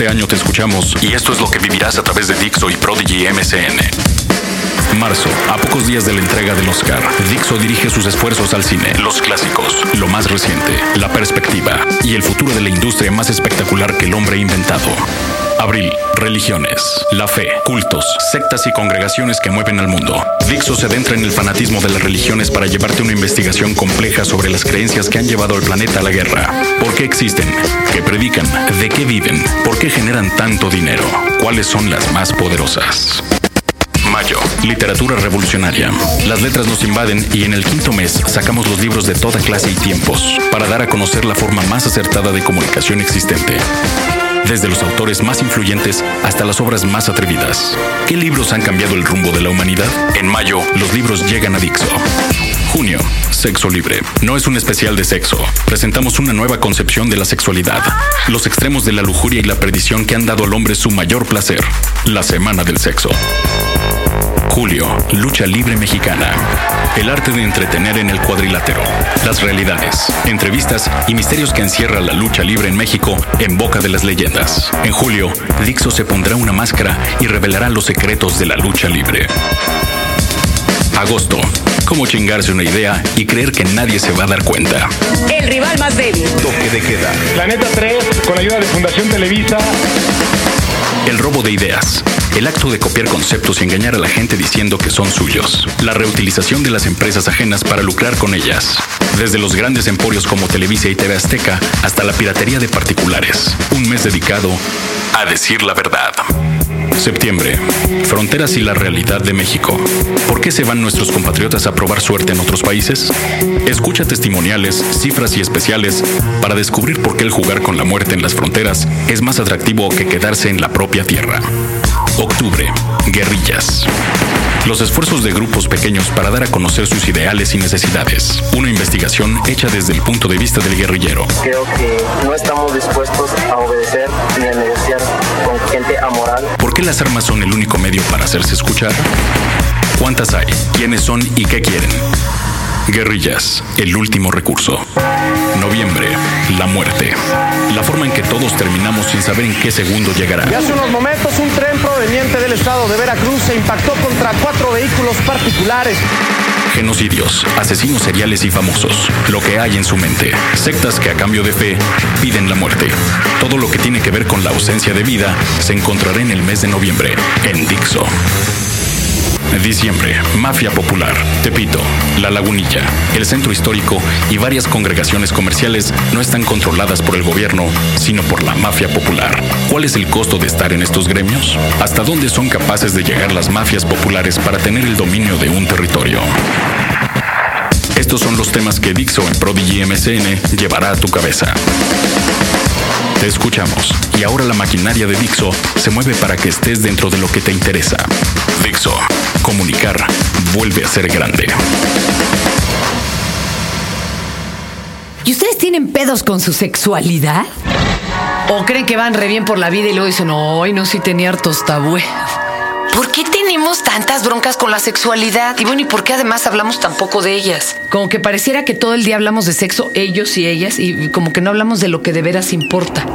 este año te escuchamos y esto es lo que vivirás a través de Dixo y Prodigy MSN. Marzo, a pocos días de la entrega del Oscar, Dixo dirige sus esfuerzos al cine, los clásicos, lo más reciente, la perspectiva y el futuro de la industria más espectacular que el hombre ha inventado. Abril, religiones, la fe, cultos, sectas y congregaciones que mueven al mundo. Dixo se adentra en el fanatismo de las religiones para llevarte una investigación compleja sobre las creencias que han llevado al planeta a la guerra. ¿Por qué existen? ¿Qué predican? ¿De qué viven? ¿Por qué generan tanto dinero? ¿Cuáles son las más poderosas? Literatura revolucionaria. Las letras nos invaden y en el quinto mes sacamos los libros de toda clase y tiempos para dar a conocer la forma más acertada de comunicación existente. Desde los autores más influyentes hasta las obras más atrevidas. ¿Qué libros han cambiado el rumbo de la humanidad? En mayo, los libros llegan a Dixo. Junio, Sexo Libre. No es un especial de sexo. Presentamos una nueva concepción de la sexualidad. Los extremos de la lujuria y la perdición que han dado al hombre su mayor placer. La Semana del Sexo. Julio, Lucha Libre Mexicana. El arte de entretener en el cuadrilátero. Las realidades, entrevistas y misterios que encierra la lucha libre en México en boca de las leyendas. En julio, Dixo se pondrá una máscara y revelará los secretos de la lucha libre. Agosto. Cómo chingarse una idea y creer que nadie se va a dar cuenta. El rival más débil. Toque de queda. Planeta 3, con ayuda de Fundación Televisa. El robo de ideas. El acto de copiar conceptos y engañar a la gente diciendo que son suyos. La reutilización de las empresas ajenas para lucrar con ellas. Desde los grandes emporios como Televisa y TV Azteca hasta la piratería de particulares. Un mes dedicado a decir la verdad. Septiembre. Fronteras y la realidad de México. ¿Por qué se van nuestros compatriotas a probar suerte en otros países? Escucha testimoniales, cifras y especiales para descubrir por qué el jugar con la muerte en las fronteras es más atractivo que quedarse en la propia tierra. Octubre. Guerrillas. Los esfuerzos de grupos pequeños para dar a conocer sus ideales y necesidades. Una investigación hecha desde el punto de vista del guerrillero. Creo que no estamos dispuestos a obedecer ni a negociar con gente amoral. ¿Por qué las armas son el único medio para hacerse escuchar? ¿Cuántas hay? ¿Quiénes son y qué quieren? Guerrillas, el último recurso. Noviembre, la muerte. La forma en que todos terminamos sin saber en qué segundo llegará. Y hace unos momentos un tren proveniente del estado de Veracruz se impactó contra cuatro vehículos particulares. Genocidios, asesinos seriales y famosos. Lo que hay en su mente. Sectas que a cambio de fe piden la muerte. Todo lo que tiene que ver con la ausencia de vida se encontrará en el mes de noviembre, en Dixo. Diciembre, Mafia Popular, Tepito, La Lagunilla, el Centro Histórico y varias congregaciones comerciales no están controladas por el gobierno, sino por la mafia popular. ¿Cuál es el costo de estar en estos gremios? ¿Hasta dónde son capaces de llegar las mafias populares para tener el dominio de un territorio? Estos son los temas que Dixo en Prodigy MSN llevará a tu cabeza. Te escuchamos y ahora la maquinaria de Dixo se mueve para que estés dentro de lo que te interesa. Dixo, comunicar vuelve a ser grande. ¿Y ustedes tienen pedos con su sexualidad? ¿O creen que van re bien por la vida y luego dicen, ay, no, sí tenía hartos tabúes? ¿Por qué tenemos tantas broncas con la sexualidad? Y bueno, ¿y por qué además hablamos tan poco de ellas? Como que pareciera que todo el día hablamos de sexo, ellos y ellas, y como que no hablamos de lo que de veras importa.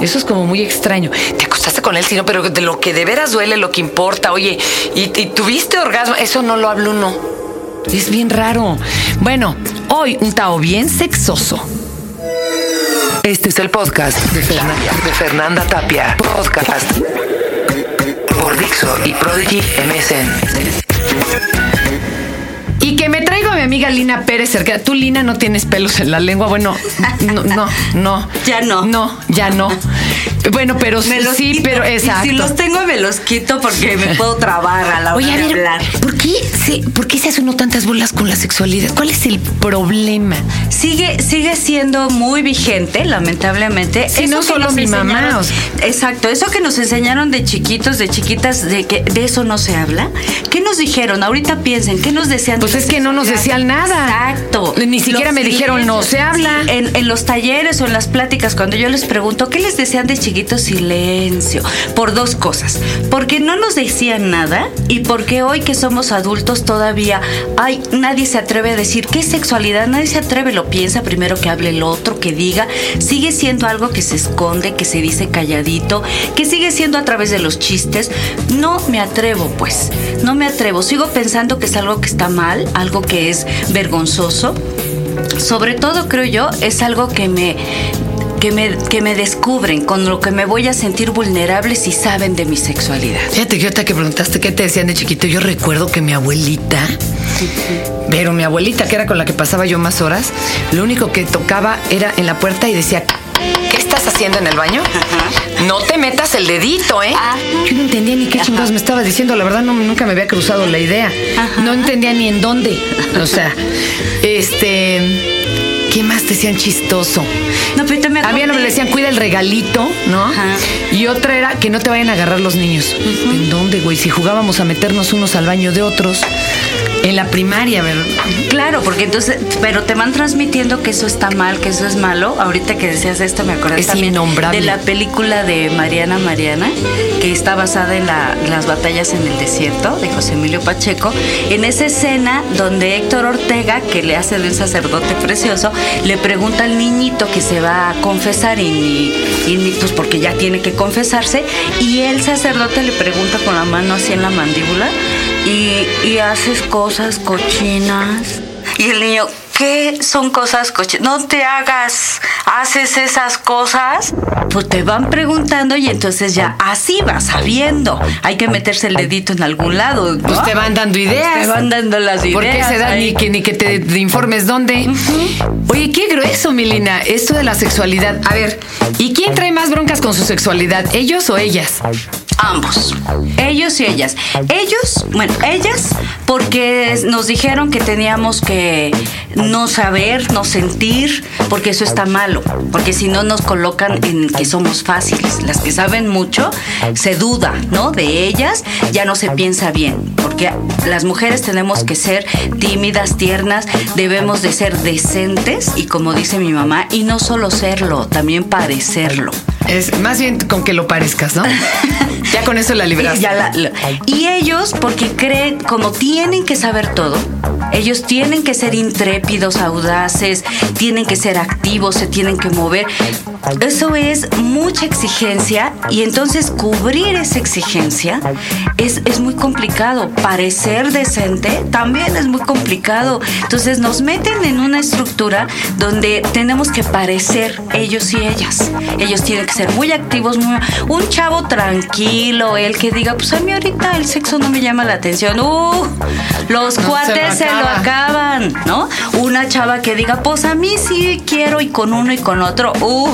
Eso es como muy extraño. Te acostaste con él, sino, pero de lo que de veras duele, lo que importa. Oye, ¿y, y tuviste orgasmo? Eso no lo hablo uno. Es bien raro. Bueno, hoy un Tao bien sexoso. Este es el podcast de Fernanda, de Fernanda Tapia. Podcast por Dixo y Prodigy MSN. Y que me traigo a mi amiga Lina Pérez cerca. Tú, Lina, no tienes pelos en la lengua. Bueno, no, no, no. Ya no. No, ya no. Bueno, pero Me los sí, quito. pero Y exacto. si los tengo, me los quito porque me puedo trabar a la hora Oye, a de ver, hablar. ¿por qué, se, ¿por qué se hace uno tantas bolas con la sexualidad? ¿Cuál es el problema? Sigue, sigue siendo muy vigente, lamentablemente. Sí, no solo mi mamá, enseñaron- o sea. Exacto, eso que nos enseñaron de chiquitos, de chiquitas, de que de eso no se habla. ¿Qué nos dijeron? Ahorita piensen, ¿qué nos decían? de Pues es que no nos decían nada. Exacto. Ni siquiera Los me dijeron, no se habla. En, en los talleres o en las pláticas, cuando yo les pregunto, ¿qué les decían de chiquitos? Chiquitos silencio. Por dos cosas. Porque no nos decían nada y porque hoy que somos adultos todavía hay, nadie se atreve a decir qué sexualidad, nadie se atreve, lo piensa primero que hable el otro, que diga. Sigue siendo algo que se esconde, que se dice calladito, que sigue siendo a través de los chistes. No me atrevo, pues. No me atrevo. Sigo pensando que es algo que está mal, algo que es vergonzoso. Sobre todo, creo yo, es algo que me, que me, que me descubren, con lo que me voy a sentir vulnerable si saben de mi sexualidad. Fíjate que ahorita que preguntaste qué te decían de chiquito, yo recuerdo que mi abuelita, pero mi abuelita, que era con la que pasaba yo más horas, lo único que tocaba era en la puerta y decía, ¿qué estás haciendo en el baño? No te metas el dedito, ¿eh? Yo no entendía ni qué chingados me estaba diciendo, la verdad no, nunca me había cruzado la idea. No entendía ni en dónde. O sea, este... ¿Qué más decían chistoso? No, pero te me Había uno que le decían cuida el regalito, ¿no? Ajá. Y otra era que no te vayan a agarrar los niños. ¿En dónde, güey? Si jugábamos a meternos unos al baño de otros. En la primaria, ¿verdad? Claro, porque entonces, pero te van transmitiendo que eso está mal, que eso es malo. Ahorita que decías esto, me acordé Es también de la película de Mariana Mariana, que está basada en la- las batallas en el desierto de José Emilio Pacheco. En esa escena donde Héctor Ortega, que le hace de un sacerdote precioso, le pregunta al niñito que se va a confesar y, y pues porque ya tiene que confesarse, y el sacerdote le pregunta con la mano así en la mandíbula y, y haces cosas cochinas. Y el niño, ¿qué son cosas cochinas? No te hagas, haces esas cosas. Pues te van preguntando y entonces ya así vas sabiendo. Hay que meterse el dedito en algún lado. ¿no? Pues te van dando ideas. Te van dando las ideas. ¿Por qué se da ni que, ni que te, te informes dónde? Oye, qué grueso, Milina, esto de la sexualidad. A ver, ¿y quién trae más broncas con su sexualidad? ¿Ellos o ellas? Ambos. Ellos y ellas. Ellos, bueno, ellas, porque nos dijeron que teníamos que no saber, no sentir, porque eso está malo. Porque si no nos colocan en que somos fáciles. Las que saben mucho, se duda, ¿no? De ellas, ya no se piensa bien. Porque las mujeres tenemos que ser tímidas, tiernas, debemos de ser decentes y como dice mi mamá, y no solo serlo, también parecerlo. Es más bien con que lo parezcas, ¿no? ya con eso la libraste. Y, ya la- la- y ellos, porque creen, como tienen que saber todo, ellos tienen que ser intrépidos, audaces, tienen que ser activos, se tienen que mover. Eso es mucha exigencia y entonces cubrir esa exigencia es, es muy complicado. Parecer decente también es muy complicado. Entonces nos meten en una estructura donde tenemos que parecer ellos y ellas. Ellos tienen que ser muy activos, muy- un chavo tranquilo, el que diga, pues a mí ahorita el sexo no me llama la atención. Uh, los No, se cuates lo se lo acaba. acaban, ¿no? Una chava que diga, pues a mí sí quiero y con uno y con otro. Uh,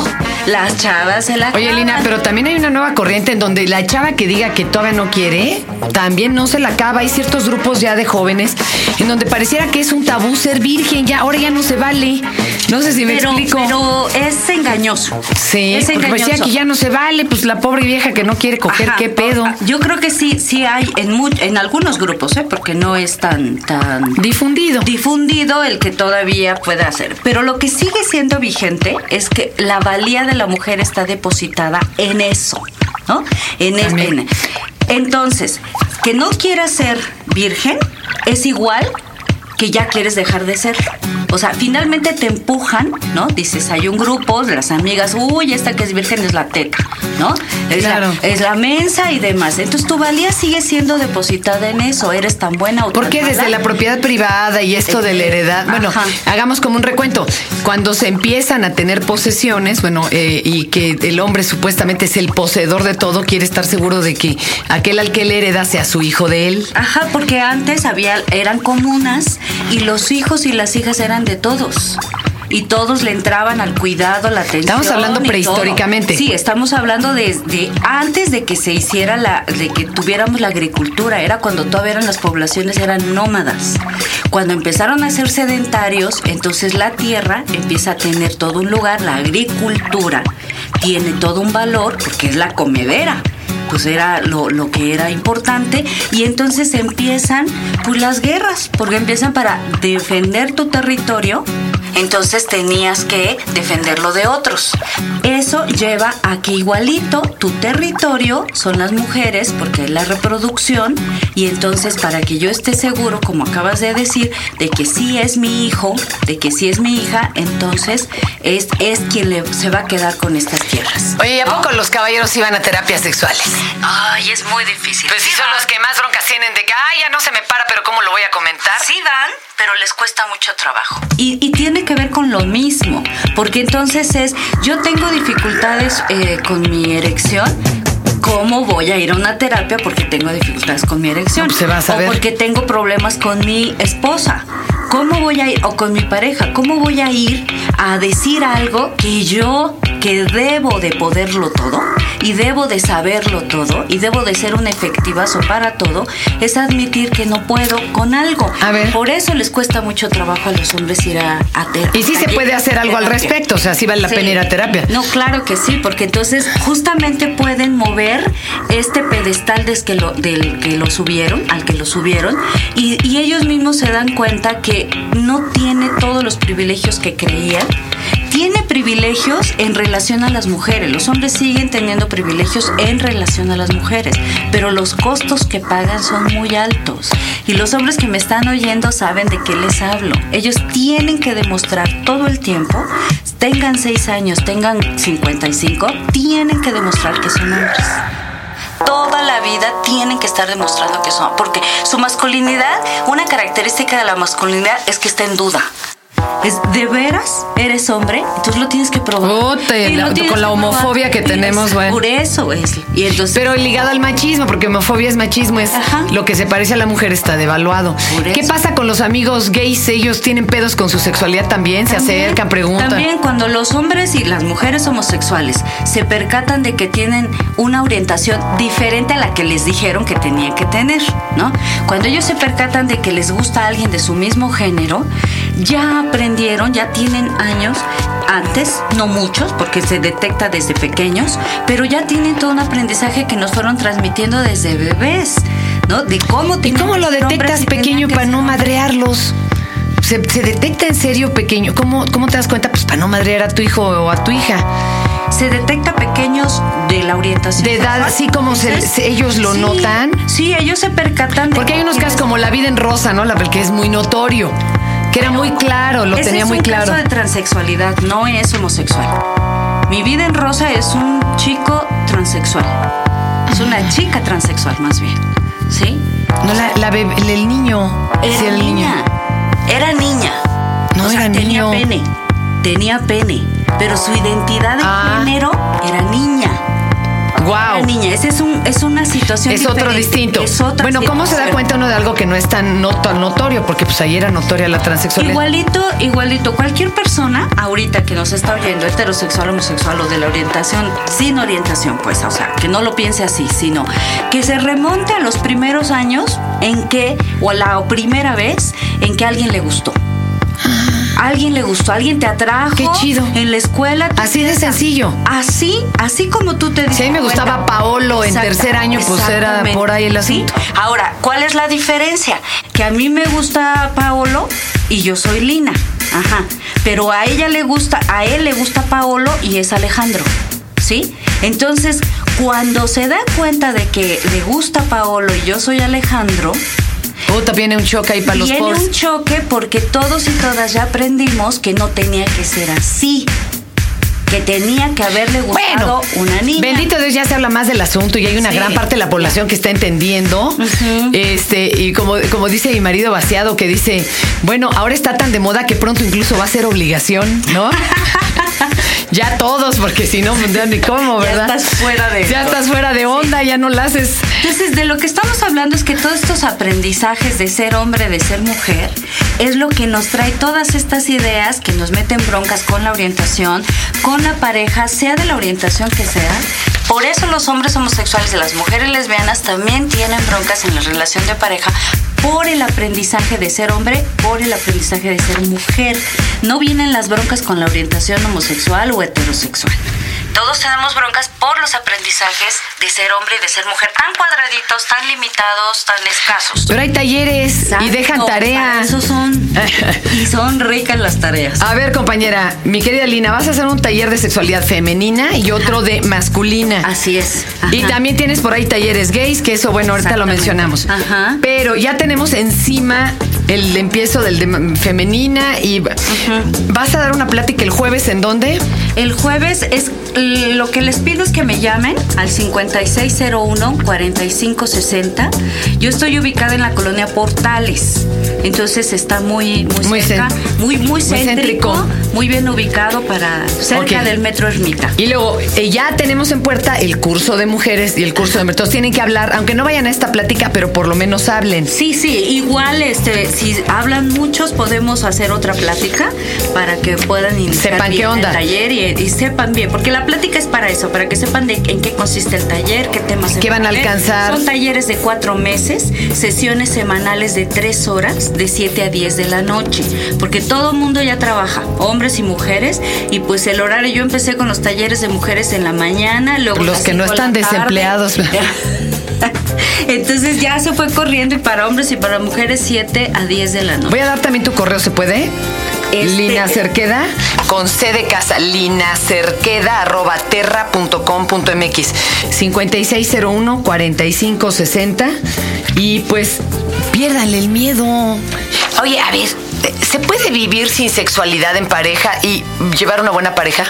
las chavas se la Oye, acaban. Lina, pero también hay una nueva corriente en donde la chava que diga que todavía no quiere, también no se la acaba. Hay ciertos grupos ya de jóvenes en donde pareciera que es un tabú ser virgen, ya ahora ya no se vale. No sé si me pero, explico. pero es engañoso. sí, es porque parecía engañoso. que ya no se vale, pues la pobre vieja que no quiere coger, qué pedo. Yo creo que sí, sí hay en, mu- en algunos grupos, ¿eh? porque no es tan, tan Difundido. difundido el que todavía pueda hacer. Pero lo que sigue siendo vigente es que la valía de la mujer está depositada en eso, ¿no? En, es- en- entonces, que no quieras ser virgen es igual que ya quieres dejar de ser. O sea, finalmente te empujan, ¿no? Dices, hay un grupo, las amigas, uy, esta que es virgen es la teta, ¿no? Es, Claro. la, es la mensa y demás. Entonces tu valía sigue siendo depositada en eso. Eres tan buena o tan Porque desde mala. la propiedad privada y esto de la heredad, bueno, Ajá. hagamos como un recuento. Cuando se empiezan a tener posesiones, bueno, eh, y que el hombre supuestamente es el poseedor de todo, quiere estar seguro de que aquel al que le hereda sea su hijo de él. Ajá, porque antes había, eran comunas y los hijos y las hijas eran de todos. Y todos le entraban al cuidado, la atención. Estamos hablando prehistóricamente. Sí, estamos hablando desde antes de que se hiciera la, de que tuviéramos la agricultura. Era cuando todavía eran las poblaciones eran nómadas. Cuando empezaron a ser sedentarios, entonces la tierra empieza a tener todo un lugar, la agricultura tiene todo un valor porque es la comedera pues era lo, lo que era importante. Y entonces empiezan pues las guerras porque empiezan para defender tu territorio entonces tenías que defenderlo de otros. Eso lleva a que igualito tu territorio son las mujeres, porque es la reproducción, y entonces para que yo esté seguro, como acabas de decir, de que sí es mi hijo, de que sí es mi hija, entonces es, es quien le, se va a quedar con estas tierras. Oye, ¿y a poco los caballeros iban a terapias sexuales? Ay, es muy difícil. Pues sí son los que más broncas tienen de que, ay, ya no se me para, pero ¿cómo lo voy a comentar? Sí dan, pero les cuesta mucho trabajo. Y, y tiene que ver con lo mismo, porque entonces es, yo tengo dificultades eh, con mi erección. ¿Cómo voy a ir a una terapia porque tengo dificultades con mi erección? No, pues se va a saber. O porque tengo problemas con mi esposa. ¿Cómo voy a ir? O con mi pareja. ¿Cómo voy a ir a decir algo que yo, que debo de poderlo todo y debo de saberlo todo y debo de ser un efectivazo para todo? Es admitir que no puedo con algo. A ver. Por eso les cuesta mucho trabajo a los hombres ir a, a terapia. Y sí se puede hacer algo al respecto, o sea, sí vale la pena ir a terapia. No, claro que sí, porque entonces justamente pueden mover este pedestal des que lo- del que lo subieron, al que lo subieron, y, y ellos mismos se dan cuenta que no tiene todos los privilegios que creían. Tiene privilegios en relación a las mujeres. Los hombres siguen teniendo privilegios en relación a las mujeres, pero los costos que pagan son muy altos. Y los hombres que me están oyendo saben de qué les hablo. Ellos tienen que demostrar todo el tiempo, tengan 6 años, tengan 55, tienen que demostrar que son hombres. Toda la vida tienen que estar demostrando que son, porque su masculinidad, una característica de la masculinidad es que está en duda. Es de veras eres hombre, entonces lo tienes que probar. Puta, Y la- lo tienes con la homofobia que tenemos, bueno. Por eso es. Y entonces Pero ligado al machismo, porque homofobia es machismo, es Ajá. lo que se parece a la mujer está devaluado. ¿Qué pasa con los amigos gays? ¿Ellos tienen pedos con su sexualidad también? ¿Se También- acercan, preguntan? También cuando los hombres y las mujeres homosexuales se percatan de que tienen una orientación diferente a la que les dijeron que tenían que tener, ¿no? Cuando ellos se percatan de que les gusta a alguien de su mismo género, ya aprendieron, ya tienen años antes, no muchos, porque se detecta desde pequeños, pero ya tienen todo un aprendizaje que nos fueron transmitiendo desde bebés, ¿no? De cómo ¿Y cómo lo detectas pequeño que para no madrearlos? ¿Se, se detecta en serio pequeño? ¿Cómo, ¿Cómo te das cuenta? Pues para no madrear a tu hijo o a tu hija. Se detecta pequeños de la orientación. De edad, así como se- ellos lo sí, notan. Sí, ellos se percatan. de Porque hay unos casos como La vida en rosa, ¿no? La que es muy notorio. Que era muy claro, lo Ese tenía es muy un claro. caso de transexualidad, no es homosexual. Mi vida en rosa es un chico transexual. Es una chica transexual, más bien. ¿Sí? No, la, la bebé- el niño. Era Sí, el niña. Era niña. No, O sea, era tenía niño. pene. Tenía pene. Pero su identidad de Ah. género era niña. Wow. Era niña. Esa es, un, es una situación Es otro distinto. Es otra bueno, ¿cómo se da cuenta uno de algo que no es tan no- tan notorio? Porque pues ahí era notoria la transexualidad. Igualito, igualito. Cualquier persona ahorita que nos está oyendo, heterosexual, homosexual o de la orientación, sin orientación, pues, o sea, que no lo piense así, sino que se remonte a los primeros años en que, o a la primera vez en que alguien le gustó. A alguien le gustó, alguien te atrajo. Qué chido. En la escuela. Así de sencillo. Así, así como tú te Si a mí me gustaba. Paolo en tercer año, pues era por ahí el Sí. asunto. Ahora, ¿cuál es la diferencia? Que a mí me gusta Paolo y yo soy Lina. Ajá. Pero a ella le gusta, a él le gusta Paolo y es Alejandro. ¿Sí? Entonces, cuando se da cuenta de que le gusta Paolo y yo soy Alejandro, Puta, viene un choque ahí para los Viene un choque porque todos y todas ya aprendimos que no tenía que ser así. Que tenía que haberle gustado Bueno, una niña. Bendito Dios, ya se habla más del asunto y hay una Sí. gran parte de la población que está entendiendo. Este, y como, como dice mi marido vaciado, que dice, bueno, ahora está tan de moda que pronto incluso va a ser obligación, ¿no? ya todos, porque si no, pues, ya ni cómo, Ya ¿verdad? estás fuera de- Ya estás fuera de onda, ya no la haces. Entonces, de lo que estamos hablando es que todos estos aprendizajes de ser hombre, de ser mujer, es lo que nos trae todas estas ideas que nos meten broncas con la orientación, con la pareja, sea de la orientación que sea. Por eso los hombres homosexuales y las mujeres lesbianas también tienen broncas en la relación de pareja por el aprendizaje de ser hombre, por el aprendizaje de ser mujer. No vienen las broncas con la orientación homosexual o heterosexual. Todos tenemos broncas por los aprendizajes de ser hombre y de ser mujer, tan cuadraditos, tan limitados, tan escasos. Pero hay talleres y dejan Exacto, tarea. para Eso son. y son ricas las tareas. A ver, compañera, mi querida Lina, vas a hacer un taller de sexualidad femenina y otro de masculina. Así es. Y también tienes por ahí talleres gays, que eso, bueno, ahorita lo mencionamos. Ajá. Pero ya tenemos encima el empiezo del de femenina y vas a dar una plática el jueves en dónde? El jueves es lo que les pido es que me llamen al 5601-4560. Yo estoy ubicada en la colonia Portales. Entonces está muy, muy, Muy cerca, muy, muy muy céntrico, céntrico. muy bien ubicado para cerca del metro Ermita. Y luego eh, ya tenemos en puerta el curso de mujeres y el curso de. Entonces tienen que hablar, aunque no vayan a esta plática, pero por lo menos hablen. Sí, sí, igual este, si hablan muchos podemos hacer otra plática para que puedan iniciar Sepan qué bien onda. el taller y, y sepan bien, porque la plática es para eso, para que sepan de en qué consiste el taller, qué temas se ¿Qué van a alcanzar? Son talleres de cuatro meses, sesiones semanales de tres horas, de 7 a 10 de la noche, porque todo el mundo ya trabaja, hombres y mujeres, y pues el horario, yo empecé con los talleres de mujeres en la mañana, luego Los que no están tarde. desempleados. Entonces ya se fue corriendo y para hombres y para mujeres 7 a 10 de la noche. Voy a dar también tu correo, ¿se puede? Este- Lina Cerqueda, con C de casa, linacerqueda, arroba terra punto com punto mx, 5601-4560. Y pues, piérdanle el miedo. Oye, a ver, ¿se puede vivir sin sexualidad en pareja y llevar una buena pareja?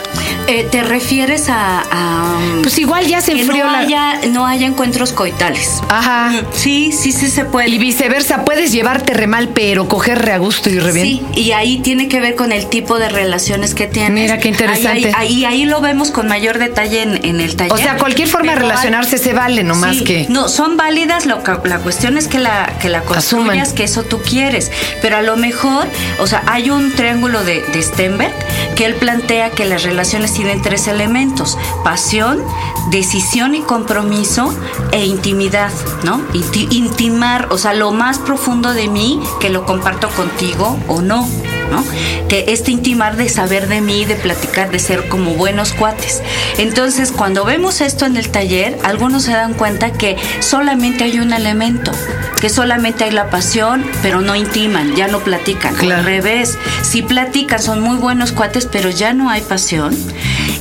Eh, ¿Te refieres a, a, Pues igual ya se que enfrió no la... haya, no haya encuentros coitales? Ajá. Sí, sí, sí se puede. Y viceversa, puedes llevarte re mal, pero coger re a gusto y re bien. Sí, y ahí tiene que ver con el tipo de relaciones que tienes. Mira, qué interesante. Ahí, ahí, ahí- ahí lo vemos con mayor detalle en, en el taller. O sea, cualquier forma de Pero relacionarse se vale, nomás Sí, que... No, son válidas, lo que- la cuestión es que la, que la construyas, Asuman. que eso tú quieres. Pero a lo mejor, o sea, hay un triángulo de, de Stenberg que él plantea que las relaciones tienen tres elementos: pasión, decisión y compromiso e intimidad, ¿no? Inti- intimar, o sea, lo más profundo de mí que lo comparto contigo o no. ¿No? Que este intimar de saber de mí, de platicar, de ser como buenos cuates. Entonces, cuando vemos esto en el taller, algunos se dan cuenta que solamente hay un elemento, que solamente hay la pasión, pero no intiman, ya no platican. Claro. Al revés, si platican, son muy buenos cuates, pero ya no hay pasión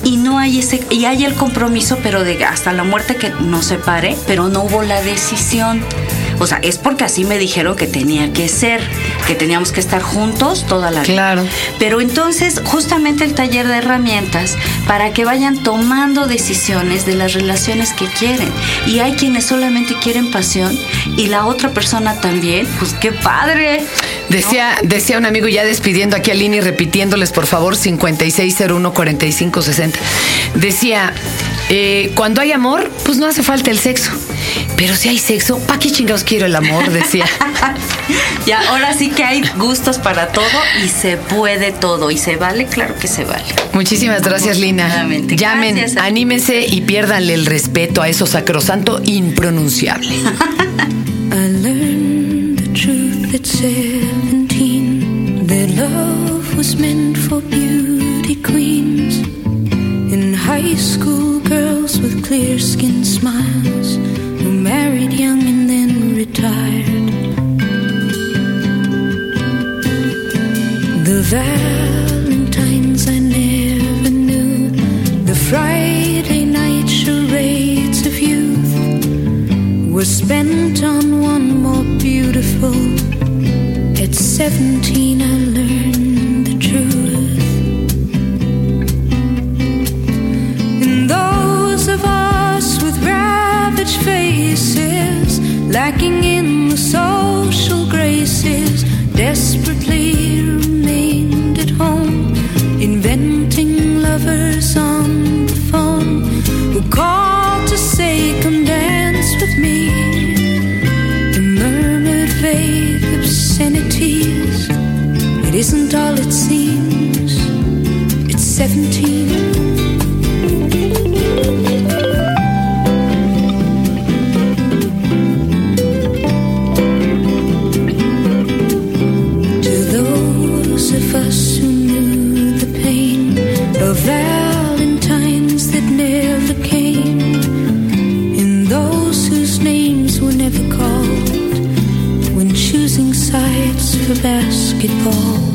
y no hay ese y hay el compromiso, pero de hasta la muerte que nos separe, pero no hubo la decisión. O sea, es porque así me dijeron que tenía que ser, que teníamos que estar juntos toda la vida. Claro. Pero entonces, justamente el taller de herramientas para que vayan tomando decisiones de las relaciones que quieren. Y hay quienes solamente quieren pasión y la otra persona también. Pues qué padre. Decía, decía un amigo ya despidiendo aquí a Lini, repitiéndoles por favor 5601-4560. Decía, eh, cuando hay amor, pues no hace falta el sexo. Pero si hay sexo, ¿para qué chingados quiero el amor? Decía. Ya, ahora sí que hay gustos para todo y se puede todo. Y se vale, claro que se vale. Muchísimas gracias, Lina. Llamen, Gracias a ti. anímense y piérdanle el respeto a eso sacrosanto impronunciable. I learned the truth at 17 that love was meant for beauty queens. In high school, clear skin smiles who married young and then retired. The Valentines I never knew, the Friday night charades of youth were spent on one more beautiful. At 17, inventing lovers on the phone who called to say, Come dance with me. And murmured vague obscenities. It isn't all it seems, it's 17. never called when choosing sides for basketball.